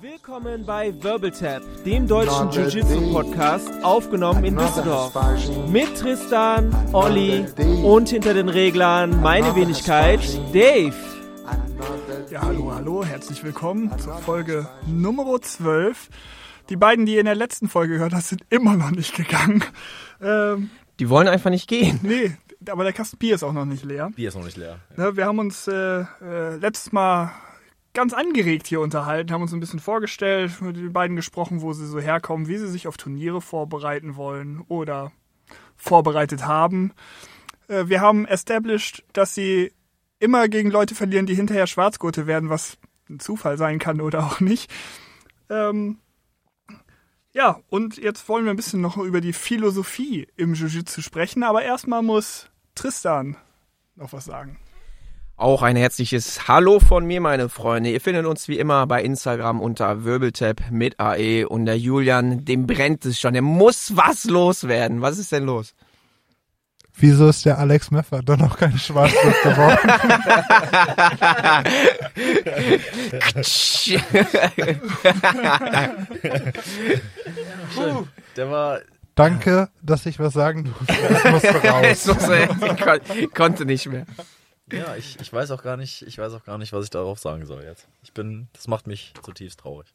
Willkommen bei Wirbeltap, dem deutschen Jiu-Jitsu-Podcast, aufgenommen in Düsseldorf. Mit Tristan, Olli und hinter den Reglern meine Wenigkeit, Dave. Ja, hallo, hallo, herzlich willkommen zur Folge Nummer 12. Die beiden, die ihr in der letzten Folge gehört habt, sind immer noch nicht gegangen. Ähm, Die wollen einfach nicht gehen. nee, aber der Kasten Bier ist auch noch nicht leer. Bier ist noch nicht leer. Ja, wir haben uns äh, äh, letztes Mal ganz angeregt hier unterhalten, haben uns ein bisschen vorgestellt, mit den beiden gesprochen, wo sie so herkommen, wie sie sich auf Turniere vorbereiten wollen oder vorbereitet haben. Äh, wir haben established, dass sie immer gegen Leute verlieren, die hinterher Schwarzgurte werden, was ein Zufall sein kann oder auch nicht. Ähm, ja, und jetzt wollen wir ein bisschen noch über die Philosophie im Jiu-Jitsu sprechen, aber erstmal muss Tristan noch was sagen. Auch ein herzliches Hallo von mir, meine Freunde. Ihr findet uns wie immer bei Instagram unter Wirbeltap mit AE und der Julian, dem brennt es schon. Der muss was loswerden. Was ist denn los? Wieso ist der Alex Meffer doch noch kein Schwarzgurt geworden? Der war. Danke, dass ich was sagen durfte. Das musste Es raus. muss, ich kon konnte nicht mehr. Ja, ich, ich weiß auch gar nicht, ich weiß auch gar nicht, was ich darauf sagen soll jetzt. Ich bin, das macht mich zutiefst traurig.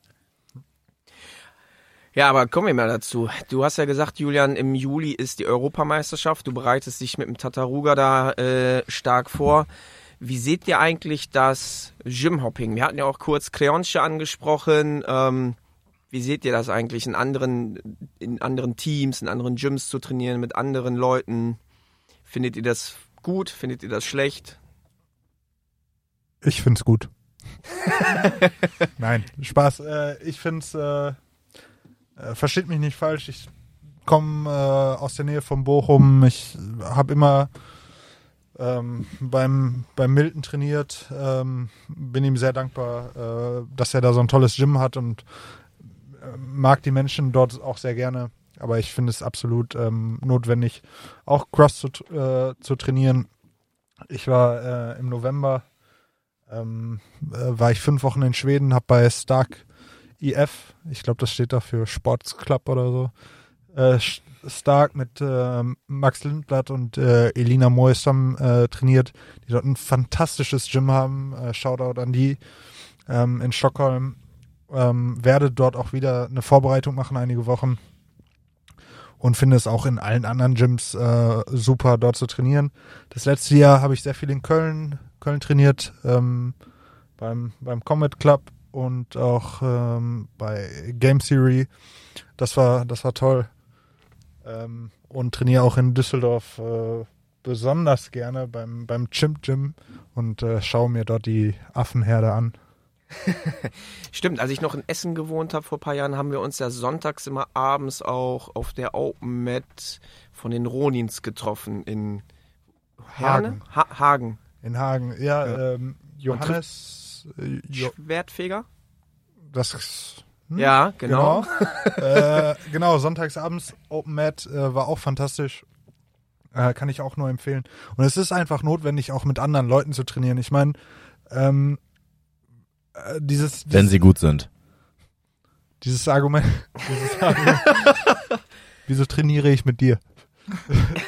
Ja, aber kommen wir mal dazu. Du hast ja gesagt, Julian, im Juli ist die Europameisterschaft. Du bereitest dich mit dem Tataruga da äh, stark vor. Wie seht ihr eigentlich das Gymhopping? Wir hatten ja auch kurz Creonche angesprochen. Ähm, wie seht ihr das eigentlich in anderen, in anderen Teams, in anderen Gyms zu trainieren, mit anderen Leuten? Findet ihr das gut? Findet ihr das schlecht? Ich find's gut. Nein, Spaß. Äh, ich find's, äh, äh, versteht mich nicht falsch. Ich komme äh, aus der Nähe von Bochum. Ich habe immer ähm, beim, beim Milton trainiert. Ähm, bin ihm sehr dankbar, äh, dass er da so ein tolles Gym hat und äh, mag die Menschen dort auch sehr gerne. Aber ich finde es absolut ähm, notwendig, auch Cross zu, äh, zu trainieren. Ich war äh, im November ähm, äh, war ich fünf Wochen in Schweden, habe bei Stark IF, ich glaube, das steht da für Sports Club oder so, äh, Stark mit ähm, Max Lindblatt und äh, Elina Moisam äh, trainiert, die dort ein fantastisches Gym haben. Äh, Shoutout an die ähm, in Stockholm. Ähm, werde dort auch wieder eine Vorbereitung machen, einige Wochen. Und finde es auch in allen anderen Gyms äh, super, dort zu trainieren. Das letzte Jahr habe ich sehr viel in Köln, Köln trainiert, ähm, beim, beim Comet Club und auch ähm, bei Game Theory. Das war, das war toll. Ähm, und trainiere auch in Düsseldorf äh, besonders gerne beim, beim Chimp Gym und äh, schaue mir dort die Affenherde an. Stimmt, als ich noch in Essen gewohnt habe vor ein paar Jahren, haben wir uns ja sonntags immer abends auch auf der Open Mat von den Ronins getroffen in Herne? Hagen. Ha Hagen. In Hagen. Ja, Ja. Ähm, Johannes. Äh, jo, Schwertfeger? das. hm? Ja, genau. Genau, äh, genau sonntagsabends Open Mat äh, war auch fantastisch. Äh, kann ich auch nur empfehlen. Und es ist einfach notwendig, auch mit anderen Leuten zu trainieren. Ich meine, ähm, äh, dieses, Wenn sie gut sind. dieses Argument, dieses Argument wieso trainiere ich mit dir?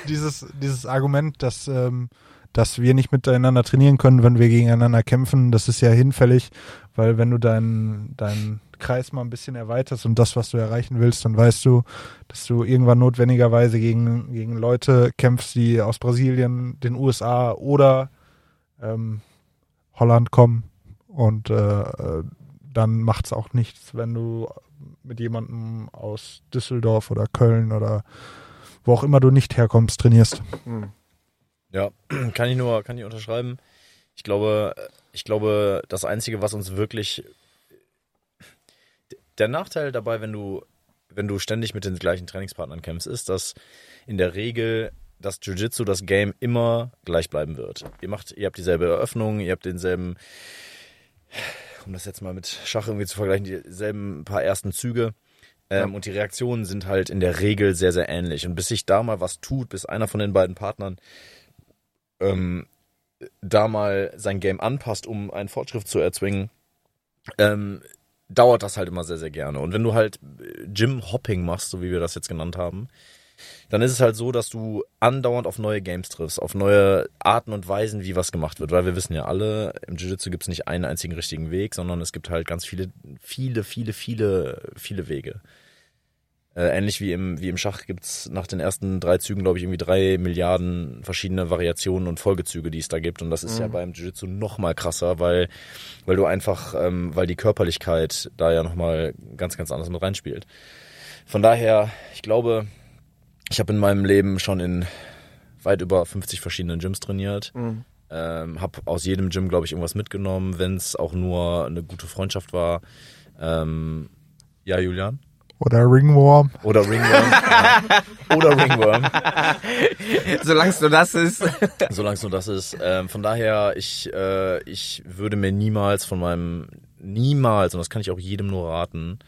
dieses, dieses Argument, dass, ähm, dass wir nicht miteinander trainieren können, wenn wir gegeneinander kämpfen, das ist ja hinfällig, weil wenn du deinen, deinen Kreis mal ein bisschen erweiterst und das, was du erreichen willst, dann weißt du, dass du irgendwann notwendigerweise gegen, gegen Leute kämpfst, die aus Brasilien, den USA oder ähm, Holland kommen. Und äh, dann macht's auch nichts, wenn du mit jemandem aus Düsseldorf oder Köln oder wo auch immer du nicht herkommst, trainierst. Hm. Ja, kann ich nur, kann ich unterschreiben. Ich glaube, ich glaube, das Einzige, was uns wirklich der Nachteil dabei, wenn du, wenn du ständig mit den gleichen Trainingspartnern kämpfst, ist, dass in der Regel das Jiu-Jitsu, das Game immer gleich bleiben wird. Ihr macht, ihr habt dieselbe Eröffnung, ihr habt denselben, um das jetzt mal mit Schach irgendwie zu vergleichen, dieselben paar ersten Züge. Ähm, Und die Reaktionen sind halt in der Regel sehr, sehr ähnlich. Und bis sich da mal was tut, bis einer von den beiden Partnern ähm, da mal sein Game anpasst, um einen Fortschritt zu erzwingen, ähm, dauert das halt immer sehr, sehr gerne. Und wenn du halt Gym-Hopping machst, so wie wir das jetzt genannt haben, dann ist es halt so, dass du andauernd auf neue Games triffst, auf neue Arten und Weisen, wie was gemacht wird. Weil wir wissen ja alle, im Jiu-Jitsu gibt es nicht einen einzigen richtigen Weg, sondern es gibt halt ganz viele, viele, viele, viele, viele Wege. Äh, ähnlich wie im, wie im Schach gibt's nach den ersten drei Zügen, glaube ich, irgendwie drei Milliarden verschiedene Variationen und Folgezüge, die es da gibt. Und das ist ja beim Jiu-Jitsu noch mal krasser, weil, weil du einfach, ähm, weil die Körperlichkeit da ja noch mal ganz, ganz anders mit reinspielt. Von daher, ich glaube, ich habe in meinem Leben schon in weit über 50 verschiedenen Gyms trainiert. Ähm, habe aus jedem Gym, glaube ich, irgendwas mitgenommen, wenn es auch nur eine gute Freundschaft war. Ähm, ja, Julian? Oder Ringworm. Oder Ringworm. ja. Oder Ringworm, Solange es nur das ist. solange es nur das ist. Ähm, von daher, ich, äh, ich würde mir niemals von meinem, niemals, und das kann ich auch jedem nur raten,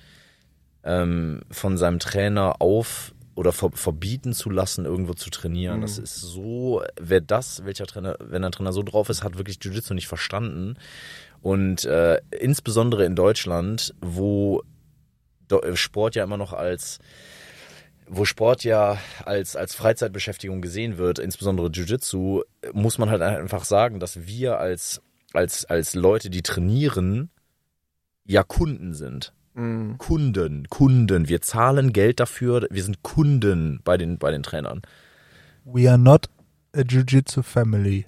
ähm, von seinem Trainer auf oder ver verbieten zu lassen, irgendwo zu trainieren. Das ist so, wer das, welcher Trainer, wenn ein Trainer so drauf ist, hat wirklich Jiu-Jitsu nicht verstanden. Und äh, insbesondere in Deutschland, wo Sport ja immer noch als wo Sport ja als, als Freizeitbeschäftigung gesehen wird, insbesondere Jiu-Jitsu, muss man halt einfach sagen, dass wir als, als, als Leute, die trainieren, ja Kunden sind. Mhm. Kunden, Kunden. Wir zahlen Geld dafür, wir sind Kunden bei den, bei den Trainern. We are not a Jiu-Jitsu family.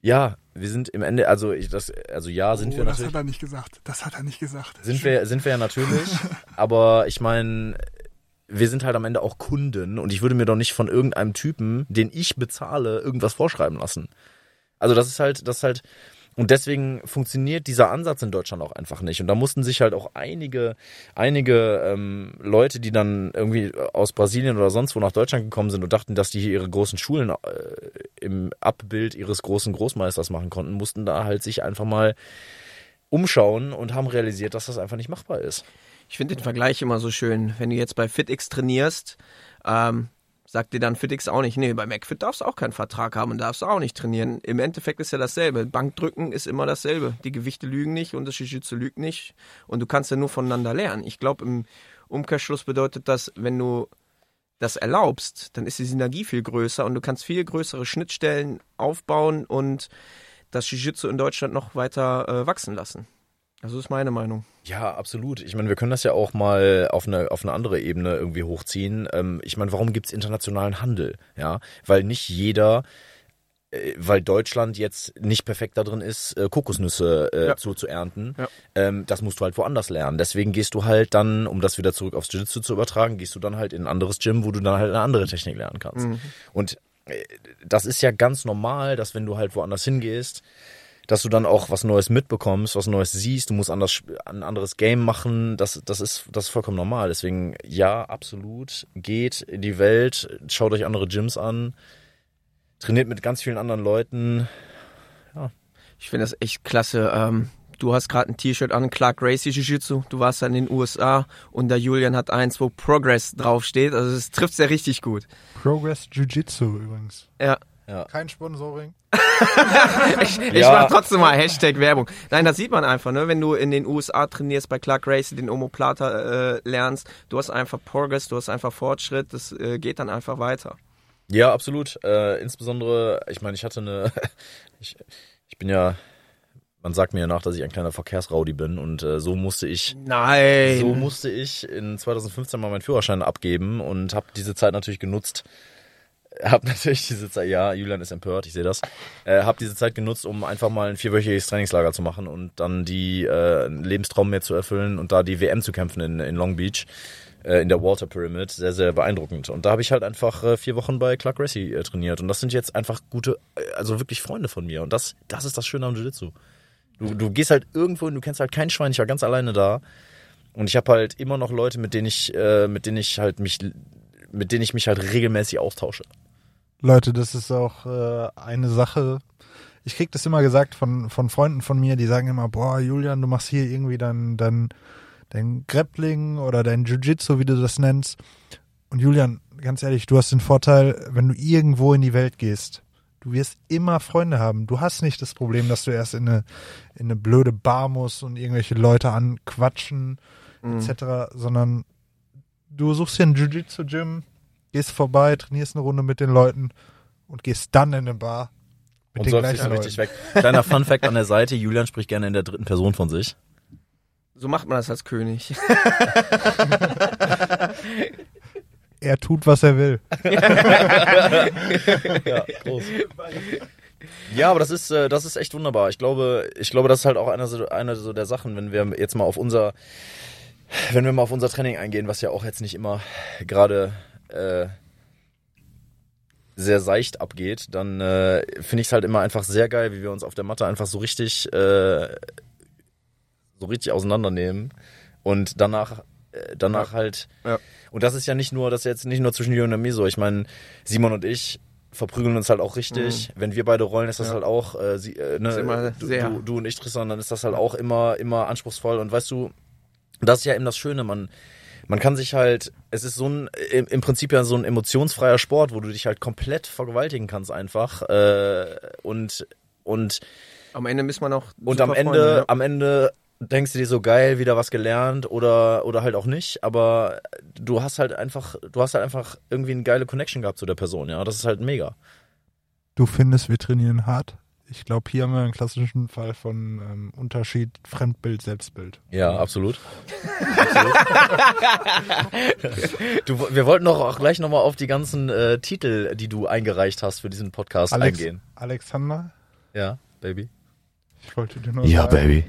Ja, wir sind im Ende, also ich, das, also ja, sind oh, wir das natürlich. hat er nicht gesagt. Das hat er nicht gesagt. Sind wir, sind wir ja natürlich, aber ich meine, wir sind halt am Ende auch Kunden und ich würde mir doch nicht von irgendeinem Typen, den ich bezahle, irgendwas vorschreiben lassen. Also das ist halt, das ist halt, und deswegen funktioniert dieser Ansatz in Deutschland auch einfach nicht. Und da mussten sich halt auch einige, einige ähm, Leute, die dann irgendwie aus Brasilien oder sonst wo nach Deutschland gekommen sind und dachten, dass die hier ihre großen Schulen äh, im Abbild ihres großen Großmeisters machen konnten, mussten da halt sich einfach mal umschauen und haben realisiert, dass das einfach nicht machbar ist. Ich finde den Vergleich immer so schön. Wenn du jetzt bei FitX trainierst, ähm, sagt dir dann FitX auch nicht, nee, bei McFit darfst du auch keinen Vertrag haben und darfst auch nicht trainieren. Im Endeffekt ist ja dasselbe. Bankdrücken ist immer dasselbe. Die Gewichte lügen nicht und das Jiu-Jitsu lügt nicht. Und du kannst ja nur voneinander lernen. Ich glaube, im Umkehrschluss bedeutet das, wenn du das erlaubst, dann ist die Synergie viel größer und du kannst viel größere Schnittstellen aufbauen und das Jiu-Jitsu in Deutschland noch weiter äh, wachsen lassen. Das ist meine Meinung. Ja, absolut. Ich meine, wir können das ja auch mal auf eine, auf eine andere Ebene irgendwie hochziehen. Ähm, ich meine, warum gibt's internationalen Handel? Ja, weil nicht jeder, äh, weil Deutschland jetzt nicht perfekt da drin ist, äh, Kokosnüsse äh, Ja. zu, zu ernten. Ja. Ähm, das musst du halt woanders lernen. Deswegen gehst du halt dann, um das wieder zurück aufs Jiu-Jitsu zu übertragen, gehst du dann halt in ein anderes Gym, wo du dann halt eine andere Technik lernen kannst. Und äh, das ist ja ganz normal, dass wenn du halt woanders hingehst, dass du dann auch was Neues mitbekommst, was Neues siehst, du musst anders, ein anderes Game machen, das, das, ist, das ist vollkommen normal. Deswegen, ja, absolut, geht in die Welt, schaut euch andere Gyms an, trainiert mit ganz vielen anderen Leuten. Ich finde das echt klasse. Ähm, du hast gerade ein T-Shirt an, Clark Gracie Jiu-Jitsu. Du warst ja in den USA und der Julian hat eins, wo Progress draufsteht. Also es trifft sehr richtig gut. Progress Jiu-Jitsu übrigens. Ja. Kein Sponsoring. Ich, ich Ja. mach trotzdem mal Hashtag Werbung. Nein, das sieht man einfach, ne? Wenn du in den USA trainierst, bei Clark Gracie den Omoplata äh, lernst, du hast einfach Progress, du hast einfach Fortschritt, das äh, geht dann einfach weiter. Ja, absolut. Äh, insbesondere, ich meine, ich hatte eine, ich, ich bin ja, man sagt mir ja nach, dass ich ein kleiner Verkehrsraudi bin und äh, so musste ich Nein. So musste ich in 2015 mal meinen Führerschein abgeben und habe diese Zeit natürlich genutzt. Hab natürlich diese Zeit, ja, Julian ist empört, ich sehe das. Äh, hab diese Zeit genutzt, um einfach mal ein vierwöchiges Trainingslager zu machen und dann die äh, Lebenstraum mehr zu erfüllen und da die WM zu kämpfen in, in Long Beach äh, in der Walter Pyramid. Sehr, sehr beeindruckend. Und da habe ich halt einfach äh, vier Wochen bei Clark Gracie äh, trainiert und das sind jetzt einfach gute, äh, also wirklich Freunde von mir und das, das ist das Schöne am Jiu-Jitsu. Du, du gehst halt irgendwo und du kennst halt kein Schwein, ich war ganz alleine da. Und ich habe halt immer noch Leute, mit denen ich, äh, mit denen ich halt mich, mit denen ich mich halt regelmäßig austausche. Leute, das ist auch äh, eine Sache. Ich krieg das immer gesagt von, von Freunden von mir, die sagen immer, boah, Julian, du machst hier irgendwie dein, dein, dein Grappling oder dein Jiu-Jitsu, wie du das nennst. Und Julian, ganz ehrlich, du hast den Vorteil, wenn du irgendwo in die Welt gehst, Du wirst immer Freunde haben. Du hast nicht das Problem, dass du erst in eine, in eine blöde Bar musst und irgendwelche Leute anquatschen, Mhm. etc., sondern du suchst dir ein Jiu-Jitsu-Gym, gehst vorbei, trainierst eine Runde mit den Leuten und gehst dann in eine Bar mit Und den gleichen Leuten. richtig weg. Kleiner Fun-Fact an der Seite, Julian spricht gerne in der dritten Person von sich. So macht man das als König. Er tut, was er will. Ja, groß. Ja, aber das ist, äh, das ist echt wunderbar. Ich glaube, ich glaube, das ist halt auch eine, so- eine so der Sachen, wenn wir jetzt mal auf unser, wenn wir mal auf unser Training eingehen, was ja auch jetzt nicht immer gerade äh, sehr seicht abgeht, dann äh, finde ich es halt immer einfach sehr geil, wie wir uns auf der Matte einfach so richtig, äh, so richtig auseinandernehmen und danach, äh, danach halt. Ja. Und das ist ja nicht nur, das ist jetzt nicht nur zwischen Julian und mir so. Ich meine, Simon und ich verprügeln uns halt auch richtig. Wenn wir beide rollen, ist das Ja. halt auch, äh, sie, äh, ne, Ist immer du, sehr. du, du und ich, Tristan, dann ist das halt auch immer, immer anspruchsvoll. Und weißt du, das ist ja eben das Schöne, man, man kann sich halt, es ist so ein, im, Prinzip ja so ein emotionsfreier Sport, wo du dich halt komplett vergewaltigen kannst einfach. Äh, und, und, Am Ende ist man auch und am Ende, Freunde, ja. am Ende denkst du dir so geil, wieder was gelernt oder, oder halt auch nicht, aber du hast halt einfach, du hast halt einfach irgendwie eine geile Connection gehabt zu der Person, ja. Das ist halt mega. Du findest, wir trainieren hart. Ich glaube, hier haben wir einen klassischen Fall von ähm, Unterschied Fremdbild, Selbstbild. Ja, absolut. absolut. du, wir wollten doch auch gleich nochmal auf die ganzen äh, Titel, die du eingereicht hast für diesen Podcast Alex, eingehen. Alexander, Ja, Baby. ich wollte dir nur sagen, Baby.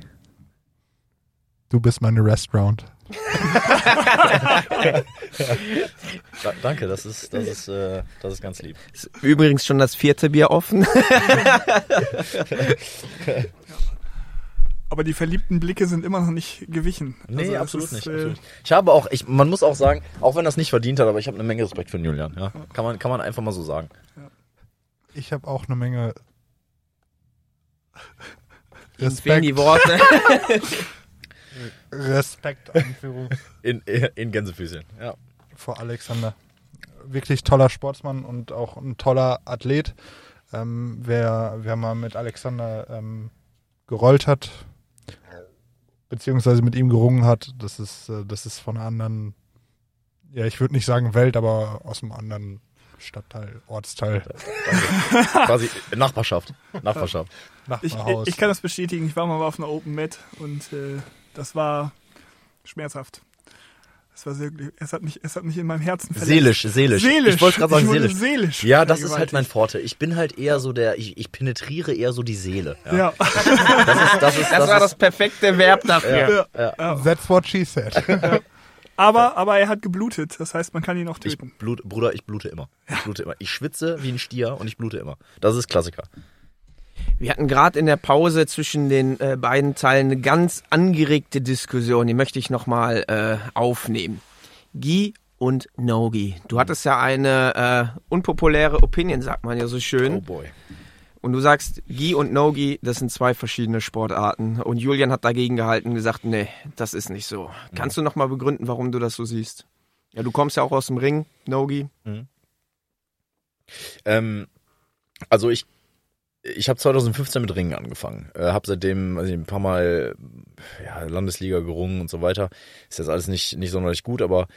du bist meine Restaurant. Da, danke, das ist, das ist, äh, das ist ganz lieb. Ist Übrigens schon das vierte Bier offen. Aber die verliebten Blicke sind immer noch nicht gewichen. Nee, Also absolut ist, nicht. äh, Absolut. Ich habe auch, ich, man muss auch sagen, auch wenn das nicht verdient hat, aber ich habe eine Menge Respekt für den Julian. Ja? Kann, man, kann man einfach mal so sagen. Ich habe auch eine Menge Ihnen fehlen die Worte. Respekt Anführung, In, in Gänsefüßchen. Ja. vor Alexander. Wirklich toller Sportsmann und auch ein toller Athlet. Ähm, wer, wer mal mit Alexander ähm, gerollt hat, beziehungsweise mit ihm gerungen hat, das ist, äh, das ist von einer anderen, ja, ich würde nicht sagen Welt, aber aus einem anderen Stadtteil, Ortsteil, Quasi Nachbarschaft. Nachbarschaft. ich, ich kann das bestätigen. Ich war mal auf einer Open Mat und äh, das war schmerzhaft. Es war sehr, es hat mich, es hat mich in meinem Herzen verletzt. Seelisch, seelisch. Seelisch. Ich wollte gerade sagen Ich seelisch. seelisch Ja, das ist halt mein Forte. Ich bin halt eher so der, ich, ich penetriere eher so die Seele. Ja. Ja. Das ist, das ist, Das war das perfekte Verb dafür. ja. ja. That's what she said. Aber, aber er hat geblutet. Das heißt, man kann ihn auch ich töten. blut, Bruder, ich blute immer. Ich blute immer. Ich schwitze wie ein Stier und ich blute immer. Das ist Klassiker. Wir hatten gerade in der Pause zwischen den äh, beiden Teilen eine ganz angeregte Diskussion, die möchte ich nochmal äh, aufnehmen. Gi und No-Gi. Du hattest ja eine äh, unpopuläre Opinion, sagt man ja so schön. Oh boy. Und du sagst, Gi und No-Gi, das sind zwei verschiedene Sportarten. Und Julian hat dagegen gehalten und gesagt, nee, das ist nicht so. Kannst du nochmal begründen, warum du das so siehst? Ja, du kommst ja auch aus dem Ring, No-Gi. Ähm, also ich, ich habe 2015 mit Ringen angefangen. Äh, habe seitdem also ein paar Mal ja, Landesliga gerungen und so weiter. Ist jetzt alles nicht, nicht sonderlich gut, aber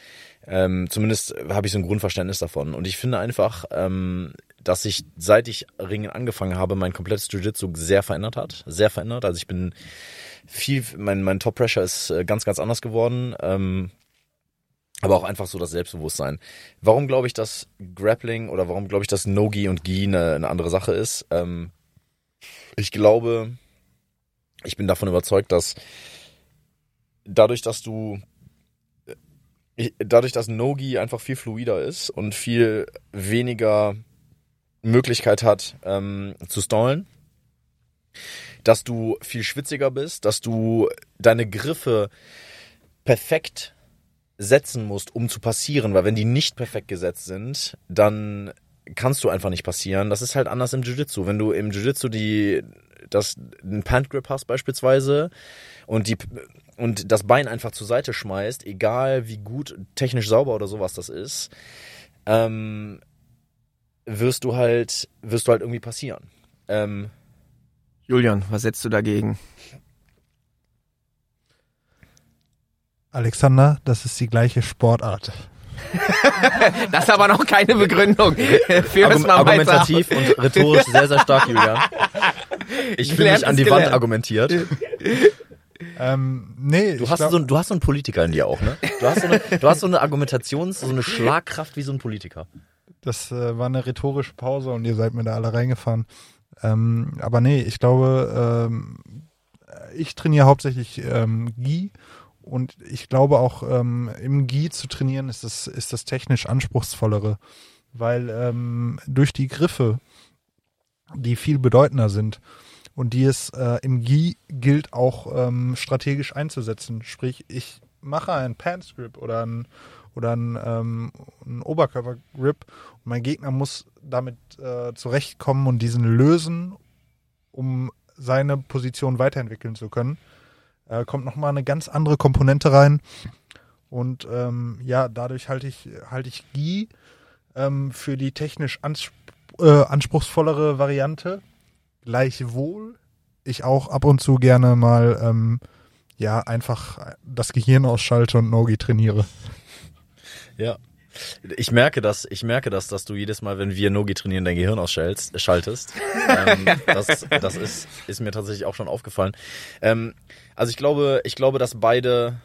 ähm, zumindest habe ich so ein Grundverständnis davon. Und ich finde einfach, ähm, dass sich, seit ich Ringen angefangen habe, mein komplettes Jiu-Jitsu sehr verändert hat. Sehr verändert. Also ich bin viel, mein, mein Top-Pressure ist äh, ganz, ganz anders geworden. Ähm, aber auch einfach so das Selbstbewusstsein. Warum glaube ich, dass Grappling oder warum glaube ich, dass No-Gi und Gi eine, eine andere Sache ist? Ähm, ich glaube, ich bin davon überzeugt, dass dadurch, dass du ich, dadurch, dass No-Gi einfach viel fluider ist und viel weniger Möglichkeit hat ähm, zu stallen, dass du viel schwitziger bist, dass du deine Griffe perfekt setzen musst, um zu passieren, weil wenn die nicht perfekt gesetzt sind, dann kannst du einfach nicht passieren. Das ist halt anders im Jiu-Jitsu. Wenn du im Jiu-Jitsu die das einen Pant-Grip hast beispielsweise und die und das Bein einfach zur Seite schmeißt, egal wie gut technisch sauber oder sowas das ist, ähm, wirst du halt, wirst du halt irgendwie passieren. Ähm, Julian, was setzt du dagegen? Alexander, das ist die gleiche Sportart. Das ist aber noch keine Begründung. Mal weiter. argumentativ und rhetorisch sehr, sehr stark, Julian. Ich fühle mich an die Wand gelernt. argumentiert. Ähm, nee, Du hast, glaub- so, du hast so einen Politiker in dir auch, ne? Du hast so eine, du hast so eine Argumentations-, so eine Schlagkraft wie so ein Politiker. Das äh, war eine rhetorische Pause und ihr seid mir da alle reingefahren. Ähm, aber nee, ich glaube, ähm, ich trainiere hauptsächlich ähm, Gi und ich glaube auch ähm, im Gi zu trainieren ist das, ist das technisch anspruchsvollere, weil ähm, durch die Griffe, die viel bedeutender sind und die es äh, im Gi gilt auch ähm, strategisch einzusetzen. Sprich, ich mache einen Pants Grip oder einen oder einen, ähm, einen Oberkörpergrip und mein Gegner muss damit äh, zurechtkommen und diesen lösen, um seine Position weiterentwickeln zu können. Äh, kommt nochmal eine ganz andere Komponente rein. Und ähm, ja, dadurch halte ich, halte ich Gi ähm, für die technisch ansp äh, anspruchsvollere Variante. Gleichwohl ich auch ab und zu gerne mal ähm, ja einfach das Gehirn ausschalte und Nogi trainiere. Ja. Ich merke das, ich merke das, dass du jedes Mal, wenn wir Nogi trainieren, dein Gehirn ausschaltest, schaltest. ähm, das das ist, ist mir tatsächlich auch schon aufgefallen. Ähm, also ich glaube, ich glaube, dass beide,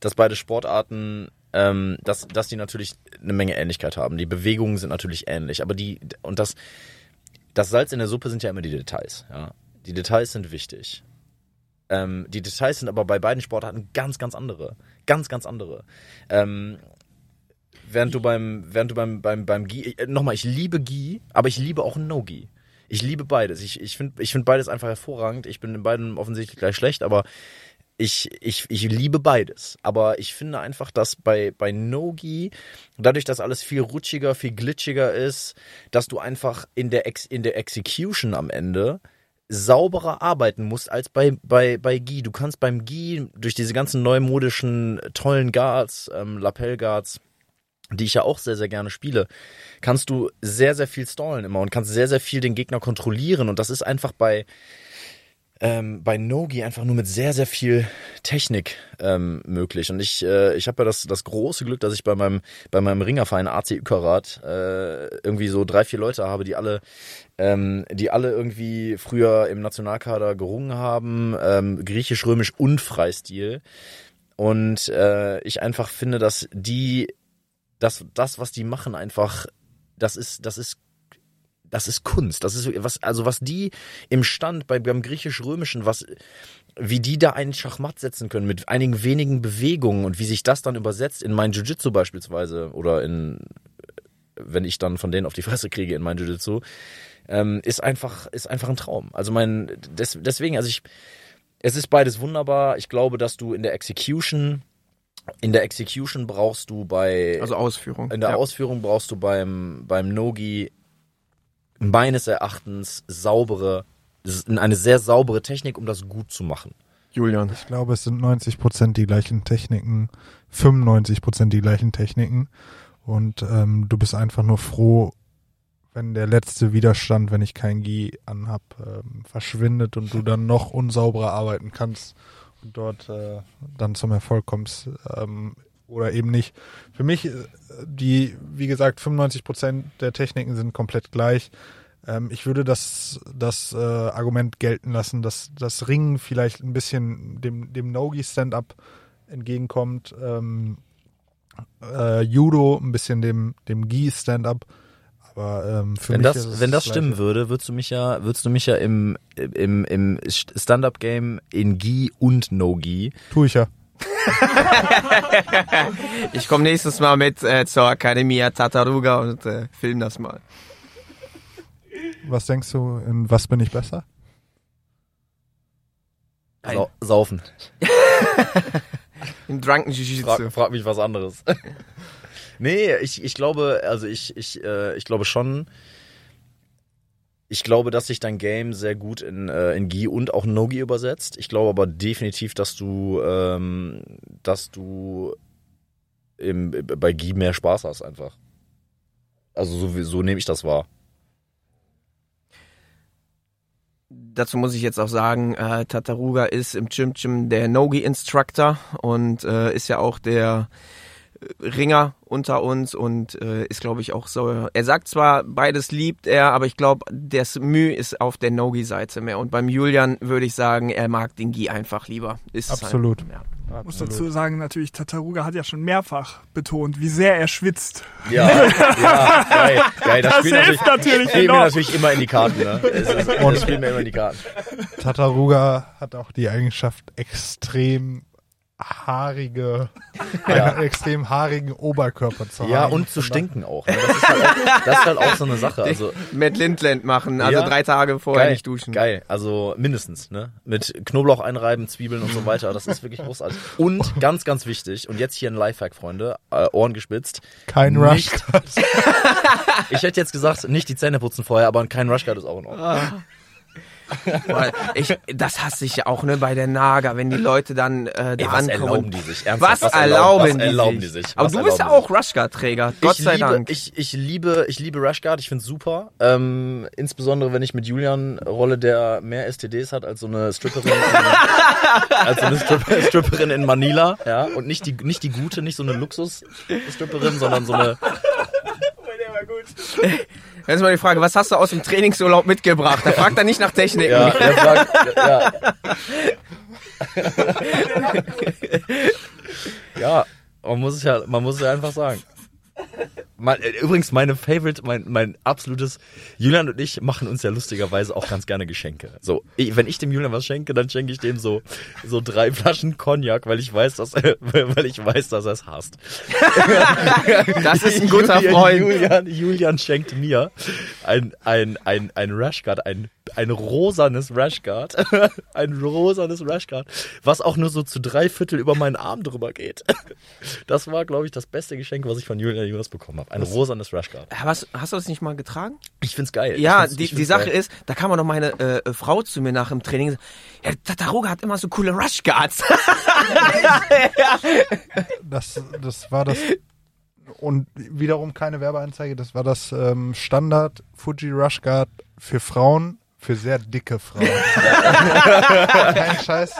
dass beide Sportarten, ähm, dass, dass die natürlich eine Menge Ähnlichkeit haben. Die Bewegungen sind natürlich ähnlich, aber die, und das, das Salz in der Suppe sind ja immer die Details, ja. Die Details sind wichtig. Ähm, die Details sind aber bei beiden Sportarten ganz, ganz andere. Ganz, ganz andere. Ähm, während du beim, während du beim, beim, beim Gi, äh, nochmal, ich liebe Gi, aber ich liebe auch No-Gi. Ich liebe beides. Ich, ich finde ich find beides einfach hervorragend. Ich bin in beiden offensichtlich gleich schlecht, aber ich, ich, ich liebe beides. Aber ich finde einfach, dass bei, bei No-Gi, dadurch, dass alles viel rutschiger, viel glitschiger ist, dass du einfach in der, Ex, in der Execution am Ende sauberer arbeiten musst als bei, bei, bei Gi. Du kannst beim Gi durch diese ganzen neumodischen, tollen Guards, ähm, Lapel-Guards, die ich ja auch sehr, sehr gerne spiele, kannst du sehr, sehr viel stallen immer und kannst sehr, sehr viel den Gegner kontrollieren. Und das ist einfach bei, ähm, bei Nogi einfach nur mit sehr, sehr viel Technik ähm, möglich. Und ich, äh, ich habe ja das, das große Glück, dass ich bei meinem, bei meinem Ringerverein AC Ukarat äh, irgendwie so drei, vier Leute habe, die alle, ähm, die alle irgendwie früher im Nationalkader gerungen haben, ähm, griechisch, römisch und Freistil. Und äh, ich einfach finde, dass die, das, das, was die machen, einfach, das ist, das ist das ist Kunst. Das ist was, also was die im Stand bei, beim griechisch-römischen, was, wie die da einen Schachmatt setzen können mit einigen wenigen Bewegungen und wie sich das dann übersetzt in mein Jiu-Jitsu beispielsweise oder in, wenn ich dann von denen auf die Fresse kriege in mein Jiu-Jitsu, ähm, ist einfach, ist einfach ein Traum. Also mein, des, deswegen, also ich, es ist beides wunderbar. Ich glaube, dass du in der Execution, in der Execution brauchst du bei, Also Ausführung. in der ja. Ausführung brauchst du beim, beim Nogi meines Erachtens saubere, eine sehr saubere Technik, um das gut zu machen. Julian. Ich glaube, es sind 90 Prozent die gleichen Techniken, 95 Prozent die gleichen Techniken. Und ähm, du bist einfach nur froh, wenn der letzte Widerstand, wenn ich kein Gi anhab, ähm, verschwindet und du dann noch unsauberer arbeiten kannst dort äh, dann zum Erfolg kommst ähm, oder eben nicht. Für mich, äh, die, wie gesagt, 95 Prozent der Techniken sind komplett gleich. Ähm, ich würde das, das äh, Argument gelten lassen, dass das Ringen vielleicht ein bisschen dem, dem No-Gi-Stand-Up entgegenkommt. Ähm, äh, Judo ein bisschen dem, dem Gi-Stand-Up. Aber ähm, für Wenn mich das, es wenn das Gleiche. stimmen würde, würdest du mich ja, würdest du mich ja im, im, im Stand-Up-Game in Gi und No-Gi Tue ich ja. Ich komme nächstes Mal mit äh, zur Academia Tataruga und äh, film das mal. Was denkst du, in was bin ich besser? Sau saufen. Im Drunken Jiu-Jitsu. Frag, frag mich was anderes. Nee, ich, ich glaube, also ich, ich, äh, ich glaube schon, ich glaube, dass sich dein Game sehr gut in, äh, in Gi und auch No-Gi übersetzt. Ich glaube aber definitiv, dass du, ähm, dass du im, bei Gi mehr Spaß hast einfach. Also so, so nehme ich das wahr. Dazu muss ich jetzt auch sagen, äh, Tataruga ist im Chim Chim der Nogi Instructor und äh, ist ja auch der Ringer unter uns und äh, ist, glaube ich, auch so. Er sagt zwar, beides liebt er, aber ich glaube, das Mühe ist auf der Nogi-Seite mehr. Und beim Julian würde ich sagen, er mag den Gi einfach lieber. Ist es Absolut. Halt, ja. Ich muss dazu sagen, natürlich, Tataruga hat ja schon mehrfach betont, wie sehr er schwitzt. Ja, ja, geil. geil. Das, Das spielt hilft natürlich spielt mir natürlich immer in die Karten. Ne? Es ist, Und- das spielt mir immer in die Karten. Tataruga hat auch die Eigenschaft, extrem haarige, Ja. einen extrem haarigen Oberkörper zu haben. Ja, und zu stinken auch. Ne? Das, ist halt auch das ist halt auch so eine Sache. Also Matt Lindland machen, also Ja. drei Tage vorher geil, nicht duschen. Geil, also mindestens, ne? Mit Knoblauch einreiben, Zwiebeln und so weiter. Das ist wirklich großartig. Und ganz, ganz wichtig, und jetzt hier ein Lifehack, Freunde, äh, Ohren gespitzt. Kein Rush. Ich hätte jetzt gesagt, nicht die Zähne putzen vorher, aber kein Rushguard ist auch in Ordnung. Weil ich, das hasse ich ja auch, ne, bei der Naga, wenn die Leute dann äh, da Ey, was ankommen. erlauben die sich? Ernsthaft, Was, erlauben, was erlauben die die sich? sich? Aber Was du bist ja erlauben auch Rushguard-Träger, Gott sei liebe, Dank. Ich, ich liebe, ich liebe Rushguard, ich find's super. Ähm, insbesondere wenn ich mit Julian rolle, der mehr STDs hat als so eine Stripperin, in, als so eine Strip Stripperin in Manila, ja. Und nicht die, nicht die gute, nicht so eine Luxus-Stripperin, sondern so eine, Jetzt ist mal die Frage, was hast du aus dem Trainingsurlaub mitgebracht? Da fragt er nicht nach Techniken. ja, der fragt, ja. ja, man muss es ja, man muss es ja einfach sagen. Mein, äh, übrigens, meine Favorite, mein, mein absolutes, Julian und ich machen uns ja lustigerweise auch ganz gerne Geschenke. So, ich, wenn ich dem Julian was schenke, dann schenke ich dem so, so drei Flaschen Cognac, weil ich weiß, dass er, weil ich weiß, dass er es hasst. Das ist ein guter Julian, Freund. Julian, Julian schenkt mir ein, ein, ein, ein Rashguard, ein, ein rosanes Rashguard. ein rosanes Rashguard, was auch nur so zu drei Viertel über meinen Arm drüber geht. Das war, glaube ich, das beste Geschenk, was ich von Julian jemals bekommen habe. Ein rosanes Rashguard. Was, hast du das nicht mal getragen? Ich find's geil. Ja, find's, die, die Sache geil. ist, da kam auch noch meine äh, Frau zu mir nach dem Training. Ja, Tataruga hat immer so coole Rushguards. Das, das war das. Und wiederum keine Werbeanzeige, das war das ähm, Standard Fuji Rush Guard für Frauen, für sehr dicke Frauen. Kein Scheiß.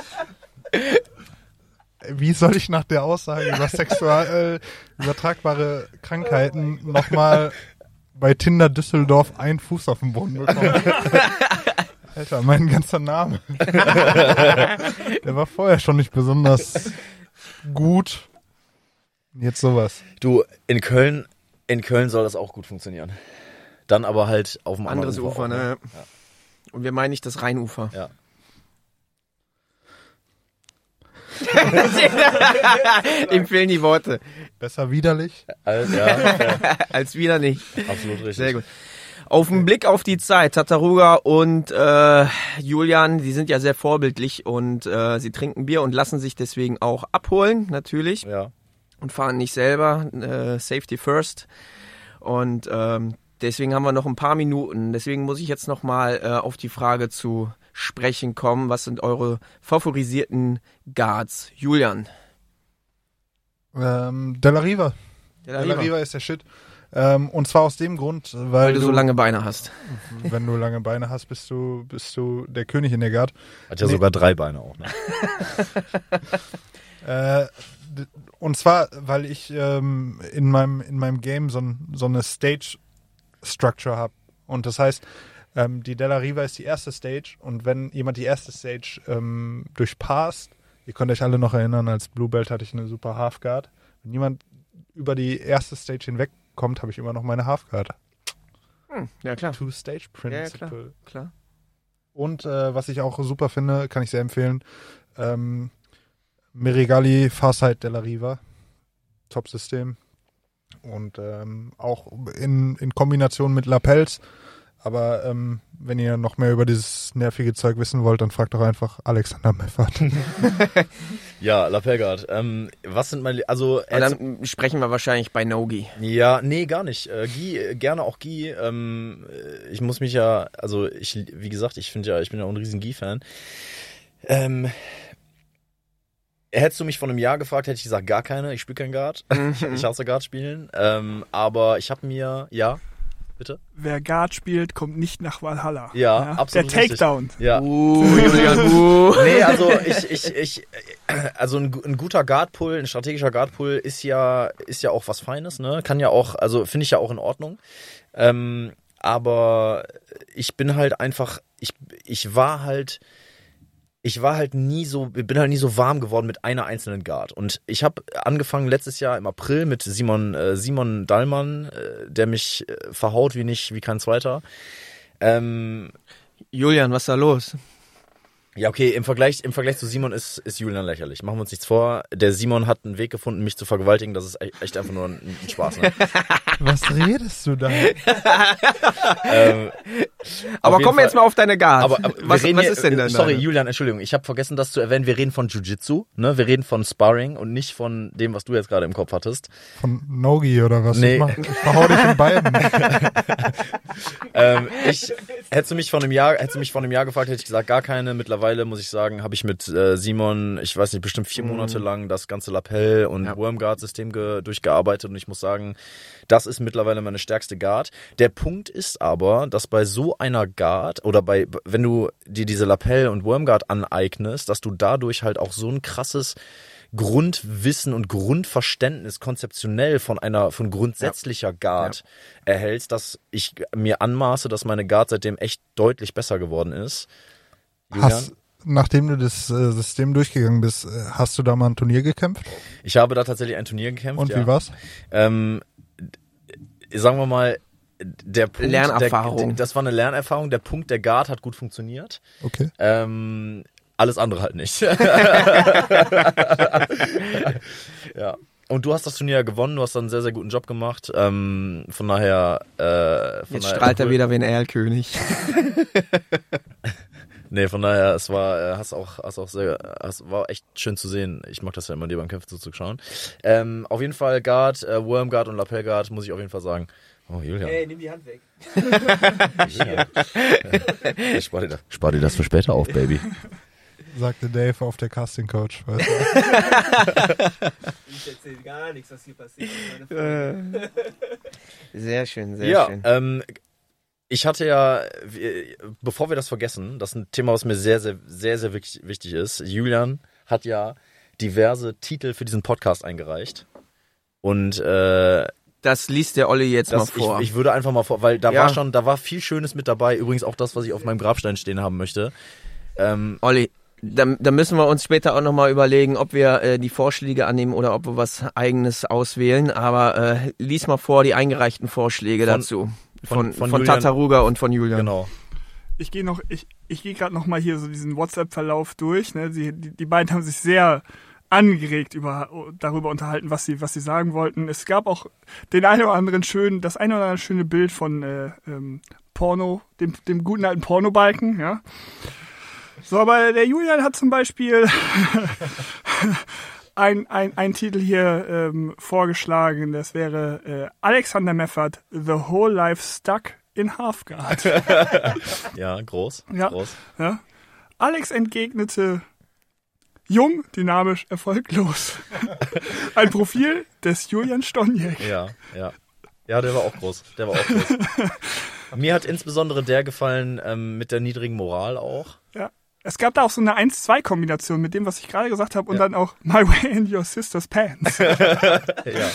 Wie soll ich nach der Aussage über sexuell übertragbare Krankheiten nochmal bei Tinder Düsseldorf einen Fuß auf den Boden bekommen? Alter, mein ganzer Name. Der war vorher schon nicht besonders gut. Jetzt sowas. Du, in Köln, in Köln soll das auch gut funktionieren. Dann aber halt auf dem Anderes anderen Ufer, auch, ne? Und wir meinen nicht das Rheinufer. Ja. Ihm fehlen die Worte. Besser widerlich. Also, ja, Als wieder nicht. absolut richtig. Sehr gut. Auf den Blick auf die Zeit, Tataruga und äh, Julian, die sind ja sehr vorbildlich und äh, sie trinken Bier und lassen sich deswegen auch abholen, natürlich, Ja. und fahren nicht selber. Äh, Safety first. Und ähm, deswegen haben wir noch ein paar Minuten. Deswegen muss ich jetzt nochmal äh, auf die Frage zu sprechen kommen. Was sind eure favorisierten Guards? Julian. Ähm, Della Riva. Der Della Riva ist der Shit. Ähm, und zwar aus dem Grund, weil, weil du so lange Beine hast. wenn du lange Beine hast, bist du, bist du der König in der Guard. Hat ja Nee. sogar drei Beine auch, ne? Äh, und zwar, weil ich ähm, in meinem in meinem Game so, so eine Stage Structure habe. Und das heißt, ähm, die Della Riva ist die erste Stage und wenn jemand die erste Stage ähm, durchpasst, ihr könnt euch alle noch erinnern, als Blue Belt hatte ich eine super Halfguard. Wenn jemand über die erste Stage hinweg kommt, habe ich immer noch meine Halfguard. Hm, ja, klar. Two-Stage Ja, Principle. klar. Und äh, was ich auch super finde, kann ich sehr empfehlen, ähm, Merigali Farsight Della Riva. Top-System. Und ähm, auch in, in Kombination mit Lapels. Aber ähm, wenn ihr noch mehr über dieses nervige Zeug wissen wollt, dann fragt doch einfach Alexander Meffert. Ja, Lapelgard. Ähm, was sind meine, also, Und dann sprechen wir wahrscheinlich bei Nogi. ja, nee, gar nicht. Äh, Guy, äh, gerne auch Guy. Ähm, äh, ich muss mich ja, also ich, wie gesagt, ich finde ja, ich bin ja auch ein riesen Guy-Fan. Ähm, hättest du mich vor einem Jahr gefragt, hätte ich gesagt, gar keine. Ich spiele kein Guard. ich hasse Guard spielen. Ähm, aber ich habe mir, ja, Bitte? Wer Guard spielt, kommt nicht nach Valhalla. Ja, absolut Der Takedown. Richtig. Ja. Uh, Julian, uh. Nee, also ich, ich, ich, also ein, ein guter Guardpull, ein strategischer Guardpull ist ja, ist ja auch was Feines, ne? Kann ja auch, also finde ich ja auch in Ordnung. Ähm, aber ich bin halt einfach, ich, ich war halt, ich war halt nie so, bin halt nie so warm geworden mit einer einzelnen Guard. Und ich habe angefangen letztes Jahr im April mit Simon, äh, Simon Dallmann, äh, der mich äh, verhaut wie nicht, wie kein zweiter. Ähm, Julian, was ist da los? Ja, okay, im Vergleich, im Vergleich zu Simon ist, ist Julian lächerlich. Machen wir uns nichts vor. Der Simon hat einen Weg gefunden, mich zu vergewaltigen. Das ist e- echt einfach nur ein, ein Spaß. Ne? Was redest du da? ähm, Aber kommen wir jetzt Fall- mal auf deine Guard. aber, aber was was hier, ist denn äh, denn Sorry, deine? Julian, Entschuldigung. Ich habe vergessen, das zu erwähnen. Wir reden von Jiu-Jitsu. Ne? Wir reden von Sparring und nicht von dem, was du jetzt gerade im Kopf hattest. Von Nogi oder was? Nee. Ich, mach, ich verhau dich in beiden. ähm, ich hättest du mich vor einem Jahr, hättest du mich vor einem Jahr gefragt, hätte ich gesagt, gar keine. Mittlerweile muss ich sagen, habe ich mit äh, Simon, ich weiß nicht, bestimmt vier Monate lang das ganze Lapel und Ja. Wormguard-System ge durchgearbeitet und ich muss sagen, das ist mittlerweile meine stärkste Guard. Der Punkt ist aber, dass bei so einer Guard oder bei, wenn du dir diese Lapel und Wormguard aneignest, dass du dadurch halt auch so ein krasses Grundwissen und Grundverständnis konzeptionell von einer von grundsätzlicher Guard erhältst, dass ich mir anmaße, dass meine Guard seitdem echt deutlich besser geworden ist. Hast, nachdem du das äh, System durchgegangen bist, äh, hast du da mal ein Turnier gekämpft? Ich habe da tatsächlich ein Turnier gekämpft. Und ja. wie war's? Ähm, sagen wir mal, der Punkt, Lernerfahrung. Der, das war eine Lernerfahrung. Der Punkt der Guard hat gut funktioniert. Okay. Ähm, alles andere halt nicht. ja. Und du hast das Turnier gewonnen, du hast dann einen sehr, sehr guten Job gemacht. Ähm, von daher. Äh, von Jetzt daher strahlt er wieder wie ein Erlkönig. Nee, von daher, es war, äh, hast auch, hast auch sehr, hast, war echt schön zu sehen. Ich mag das ja immer, dir beim Kämpfen zuzuschauen. Ähm, auf jeden Fall Guard, äh, Wormguard und Lapel Guard, muss ich auf jeden Fall sagen. Oh, Julian. nimm die Hand weg. Ja, spar, dir das, spar dir das für später auf, Baby. Sagte Dave auf der Casting Coach. Weißt du? Ich erzähle gar nichts, was hier passiert. Sehr schön, sehr ja, schön. ähm, ich hatte ja, bevor wir das vergessen, das ist ein Thema, was mir sehr, sehr, sehr, sehr wichtig, wichtig ist. Julian hat ja diverse Titel für diesen Podcast eingereicht. Und äh, Das liest der Olli jetzt mal vor. Ich, ich würde einfach mal vor, weil da Ja. war schon, da war viel Schönes mit dabei. Übrigens auch das, was ich auf meinem Grabstein stehen haben möchte. Ähm, Olli, da, da müssen wir uns später auch nochmal überlegen, ob wir äh, die Vorschläge annehmen oder ob wir was eigenes auswählen. Aber äh, lies mal vor die eingereichten Vorschläge Von- dazu. Von- Von, von von, Tataruga und von Julian. genau. Ich gehe noch, ich, ich gehe gerade noch mal hier so diesen WhatsApp-Verlauf durch. Ne? Die, die, die beiden haben sich sehr angeregt über, darüber unterhalten, was sie, was sie sagen wollten. Es gab auch den einen oder anderen schönen, das eine oder andere schöne Bild von äh, ähm, Porno, dem, dem guten alten Pornobalken, ja. So, aber der Julian hat zum Beispiel ein, ein, ein Titel hier ähm, vorgeschlagen, das wäre äh, Alexander Meffert, The Whole Life Stuck in Halfguard. Ja, groß. Ja. groß. Ja? Alex entgegnete jung, dynamisch, erfolglos. Ein Profil des Julian Stoniek. Ja, ja. Ja, der war auch groß. Der war auch groß. Mir hat insbesondere der gefallen ähm, mit der niedrigen Moral auch. Ja. Es gab da auch so eine 1-2-Kombination mit dem, was ich gerade gesagt habe, und Ja. dann auch My Way in Your Sister's Pants. Ja.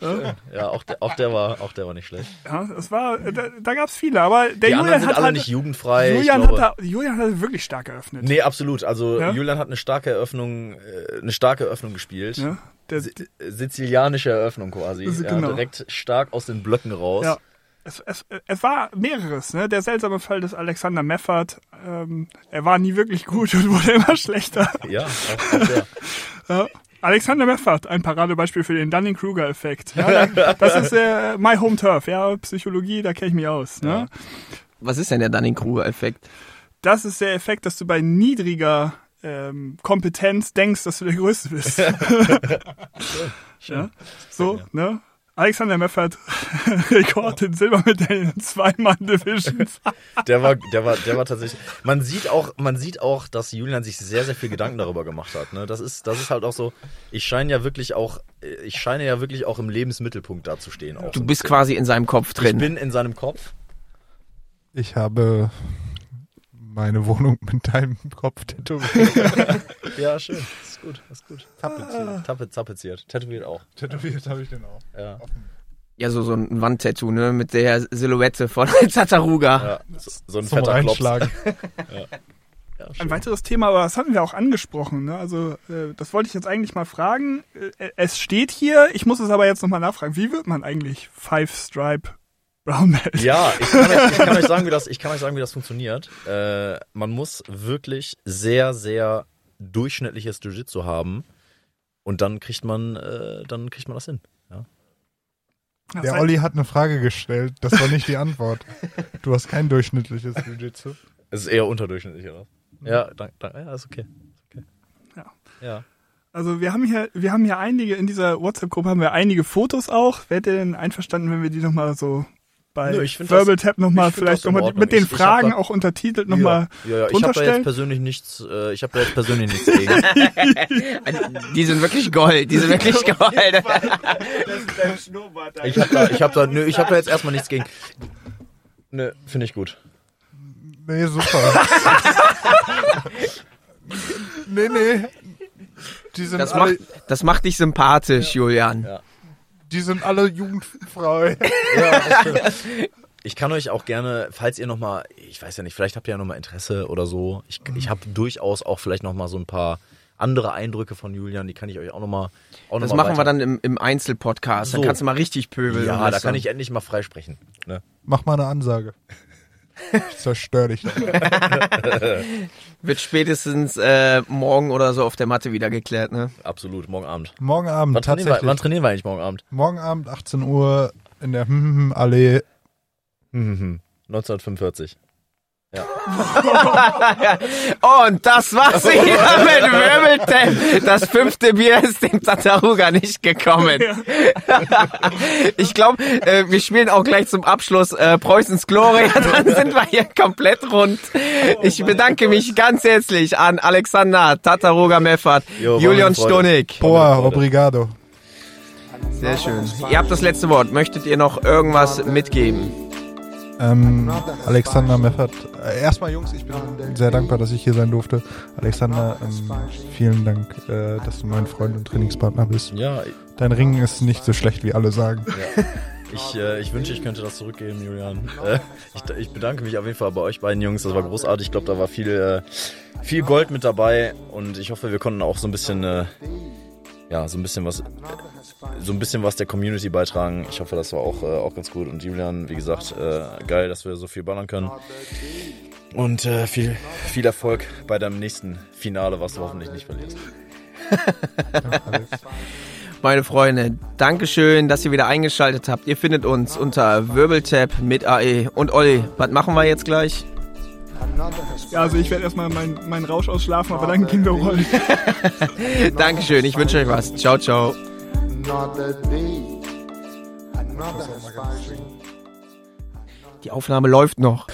Schön. Ja, auch der, auch der war, auch der war nicht schlecht. Ja, das war, da, da gab es viele, aber der Die Julian anderen sind hat alle halt, nicht jugendfrei. Julian, hat da, Julian hat wirklich stark eröffnet. Nee, absolut. Also Ja? Julian hat eine starke Eröffnung, äh, eine starke Eröffnung gespielt. Ja, der, Si- sizilianische Eröffnung quasi. Also ja, genau. direkt stark aus den Blöcken raus. Ja. Es, es, es war mehreres, ne? Der seltsame Fall des Alexander Meffert. Ähm, er war nie wirklich gut und wurde immer schlechter. Ja, auch. Ja. Alexander Meffert, ein Paradebeispiel für den Dunning-Kruger-Effekt. Ja, da- das ist äh, my home turf, ja, Psychologie, da kenne ich mich aus. Ne? Was ist denn der Dunning-Kruger-Effekt? Das ist der Effekt, dass du bei niedriger ähm, Kompetenz denkst, dass du der Größte bist. ja? So, ne? Alexander Meffert, Rekord in Silbermedaillen in zweimal Divisions. Der war, der war, der war tatsächlich. Man sieht auch, man sieht auch, dass Julian sich sehr, sehr viel Gedanken darüber gemacht hat. Ne? Das ist, das ist halt auch so. Ich scheine ja wirklich auch, ich scheine ja wirklich auch im Lebensmittelpunkt da zu stehen. Auch Du bist bisschen. quasi in seinem Kopf Ich drin. bin in seinem Kopf. Ich habe meine Wohnung mit deinem Kopf tätowiert. Ja, schön. Das ist gut, das ist gut. Tapeziert. Tape, tapeziert. Tätowiert auch. tätowiert habe ich den auch. Ja. ja, so, so ein Wandtattoo, ne? Mit der Silhouette von Tataruga. ja. So, so ein Zum fetter Klops. Reinschlagen. Ja, Ein weiteres Thema, aber das hatten wir auch angesprochen. Ne? Also äh, das wollte ich jetzt eigentlich mal fragen. Äh, es steht hier, ich muss es aber jetzt nochmal nachfragen. Wie wird man eigentlich Five Stripe Brown Belt? Ja, ich kann, euch, ich, kann euch sagen, wie das, ich kann euch sagen, wie das funktioniert. Äh, man muss wirklich sehr, sehr durchschnittliches Jiu-Jitsu haben und dann kriegt man, äh, dann kriegt man das hin. Ja. Der Olli hat eine Frage gestellt. Das war nicht die Antwort. Du hast kein durchschnittliches Jiu-Jitsu. Es ist eher unterdurchschnittlich, oder? Ja, danke, danke. Ja, ist okay. Ist okay. Ja. Ja. Also wir haben hier, wir haben hier einige, in dieser WhatsApp-Gruppe haben wir einige Fotos auch. Wärt ihr denn einverstanden, wenn wir die nochmal so bei Nö, ich Verbal das- Tap nochmal ich find vielleicht nochmal mit den Ich- ich Fragen da- auch untertitelt nochmal Ja, ja, ich drunter habe da jetzt persönlich nichts, äh, ich habe da jetzt persönlich nichts gegen. Die sind wirklich Gold. Die sind wirklich Gold. Das ist dein Schnurrbart. Ich habe da, ich habe da, nö, ich habe da jetzt erstmal nichts gegen. Nö, finde ich gut. Nee, super. nee, nee. Die sind, Das alle, macht, das macht dich sympathisch, Julian. Ja. Die sind alle jugendfrei. Ich kann euch auch gerne, falls ihr nochmal, ich weiß ja nicht, vielleicht habt ihr ja nochmal Interesse oder so. Ich, ich habe durchaus auch vielleicht nochmal so ein paar andere Eindrücke von Julian, die kann ich euch auch nochmal noch Das mal machen wir weiter- dann im, im Einzelpodcast. Dann So. kannst du mal richtig pöbeln. Ja, da kann ich endlich mal freisprechen. Ne? Mach mal eine Ansage. Ich zerstöre dich. Wird spätestens äh, morgen oder so auf der Matte wieder geklärt, ne? Absolut, morgen Abend. Morgen Abend, wann tatsächlich. Trainieren wir, wann trainieren wir eigentlich morgen Abend? Morgen Abend, 18 Uhr, in der Allee. 1945. Ja. Und das war's hier mit Wirbeltem. Das fünfte Bier ist dem Tataruga nicht gekommen. Ich glaube, äh, wir spielen auch gleich zum Abschluss äh, Preußens Gloria. Dann sind wir hier komplett rund. Oh ich bedanke mich ganz herzlich an Alexander Tataruga Meffert, Julian Stonig. Boa, obrigado. Sehr schön. Ihr habt das letzte Wort. Möchtet ihr noch irgendwas mitgeben? Ähm, Alexander Meffert. Äh, erstmal, Jungs, ich bin sehr dankbar, dass ich hier sein durfte. Alexander, ähm, vielen Dank, äh, dass du mein Freund und Trainingspartner bist. Ja, Dein Ring ist nicht so schlecht, wie alle sagen. ich, äh, ich wünsche, ich könnte das zurückgeben, Julian. Äh, ich, ich bedanke mich auf jeden Fall bei euch beiden Jungs. Das war großartig. Ich glaube, da war viel, äh, viel Gold mit dabei und ich hoffe, wir konnten auch so ein bisschen, äh, ja, so ein bisschen was, so ein bisschen was der Community beitragen. Ich hoffe, das war auch, äh, auch ganz gut. Und Julian, wie gesagt, äh, geil, dass wir so viel ballern können. Und äh, viel, viel Erfolg bei deinem nächsten Finale, was du hoffentlich nicht verlierst. Meine Freunde, Dankeschön, dass ihr wieder eingeschaltet habt. Ihr findet uns unter Wirbeltap mit AE. Und Olli, was machen wir jetzt gleich? Ja, also ich werde erstmal meinen mein Rausch ausschlafen, aber dann gehen wir rollen. Dankeschön, ich wünsche euch was. Ciao, ciao. Die Aufnahme läuft noch.